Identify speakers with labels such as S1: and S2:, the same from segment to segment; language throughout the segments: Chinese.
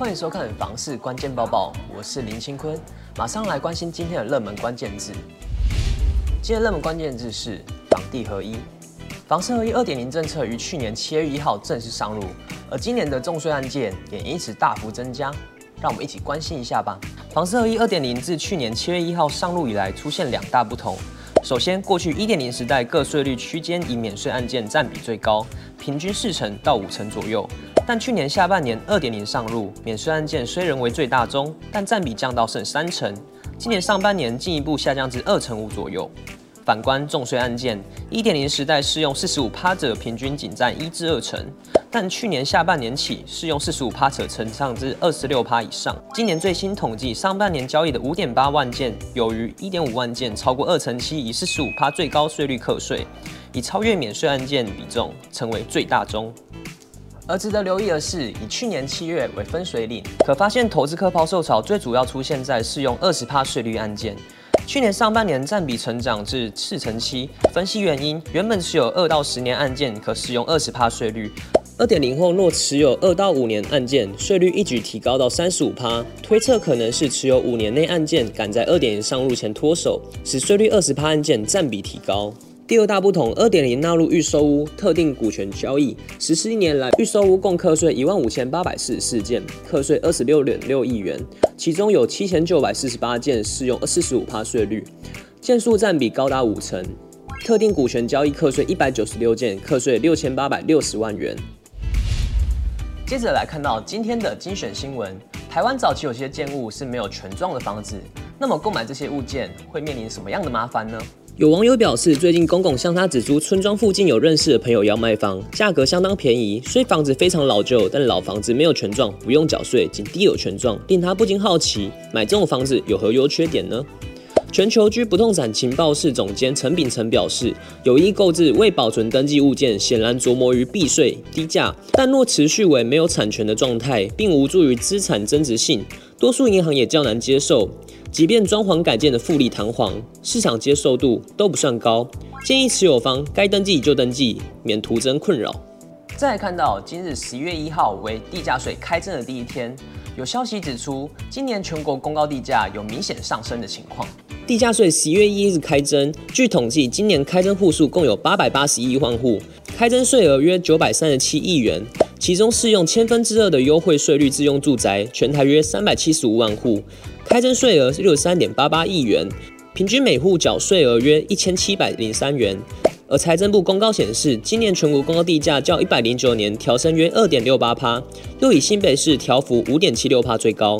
S1: 欢迎收看《房市关键报报》，我是林清坤，马上来关心今天的热门关键字。今天热门关键字是房地合一。房市合一二点零政策于去年七月一号正式上路，而今年的重税案件也因此大幅增加。让我们一起关心一下吧。房市合一二点零自去年七月一号上路以来，出现两大不同。首先，过去一点零时代各税率区间以免税案件占比最高，平均四成到五成左右。但去年下半年二点零上路，免税案件虽仍为最大宗，但占比降到剩三成。今年上半年进一步下降至二成五左右。反观重税案件，一点零时代适用四十五趴者，平均仅占一至二成，但去年下半年起适用四十五趴者，成长至二十六趴以上。今年最新统计，上半年交易的五点八万件，有逾一点五万件超过二成七，以四十五趴最高税率课税，以超越免税案件比重，成为最大宗。而值得留意的是，以去年七月为分水岭，可发现投资客抛售潮最主要出现在适用二十趴税率案件。去年上半年占比成长至四成七，分析原因，原本持有二到十年案件可适用二十趴税率，二点零后若持有二到五年案件，税率一举提高到三十五趴，推测可能是持有五年内案件赶在二点零上路前脱手，使税率二十趴案件占比提高。第二大不同，二点零纳入预售屋特定股权交易，实施一年来，预售屋共课税一万五千八百四十四件，课税二十六点六亿元，其中有七千九百四十八件适用四十五趴税率，件数占比高达五成。特定股权交易课税一百九十六件，课税六千八百六十万元。接着来看到今天的精选新闻，台湾早期有些建物是没有权状的房子，那么购买这些物件会面临什么样的麻烦呢？有网友表示，最近公公向他指出，村庄附近有认识的朋友要卖房，价格相当便宜，虽房子非常老旧，但老房子没有权状，不用缴税，仅地有权状，令他不禁好奇，买这种房子有何优缺点呢？全球居不动产情报室总监陈秉成表示，有意购置未保存登记物件，显然着墨于避税低价，但若持续为没有产权的状态，并无助于资产增值性，多数银行也较难接受。即便装潢改建的富丽堂皇，市场接受度都不算高。建议持有方该登记就登记，免徒增困扰。再来看到今日十一月一号为地价税开征的第一天，有消息指出，今年全国公告地价有明显上升的情况。地价税十一月一日开征，据统计，今年开征户数共有八百八十一万户，开征税额约九百三十七亿元，其中适用千分之二的优惠税率自用住宅，全台约三百七十五万户。开征税额是六十三点八八亿元，平均每户缴税额约一千七百零三元。而财政部公告显示，今年全国公告地价较一百零九年调升约二点六八趴，又以新北市调幅五点七六趴最高。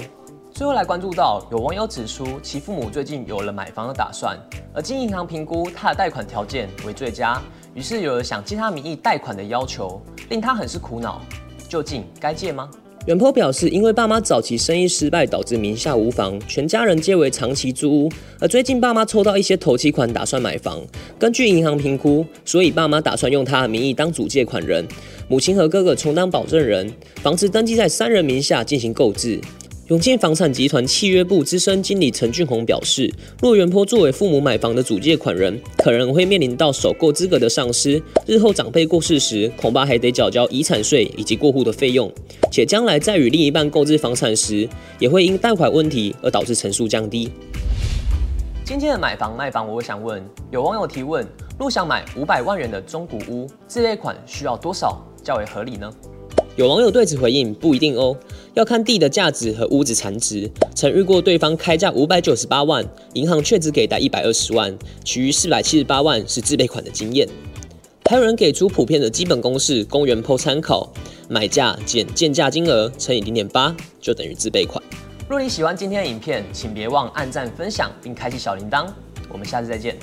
S1: 最后来关注到，有网友指出其父母最近有了买房的打算，而经银行评估他的贷款条件为最佳，于是有了想借他名义贷款的要求，令他很是苦恼。究竟该借吗？远坡表示，因为爸妈早期生意失败，导致名下无房，全家人皆为长期租屋。而最近爸妈抽到一些头期款，打算买房。根据银行评估，所以爸妈打算用他的名义当主借款人，母亲和哥哥充当保证人，房子登记在三人名下进行购置。永庆房产集团契约部资深经理陈俊宏表示，若原 po 作为父母买房的主借款人，可能会面临到首购资格的丧失，日后长辈过世时，恐怕还得缴交遗产税以及过户的费用，且将来在与另一半购置房产时，也会因贷款问题而导致成数降低。今天的买房卖房，我想问，有网友提问：若想买五百万元的中古屋，这类款需要多少较为合理呢？有网友对此回应：不一定哦，要看地的价值和屋子残值。曾遇过对方开价五百九十八万，银行却只给贷一百二十万，其余四百七十八万是自备款的经验。还有人给出普遍的基本公式，供原 po 参考：买价减建价金额乘以零点八，就等于自备款。若你喜欢今天的影片，请别忘按赞、分享并开启小铃铛。我们下次再见。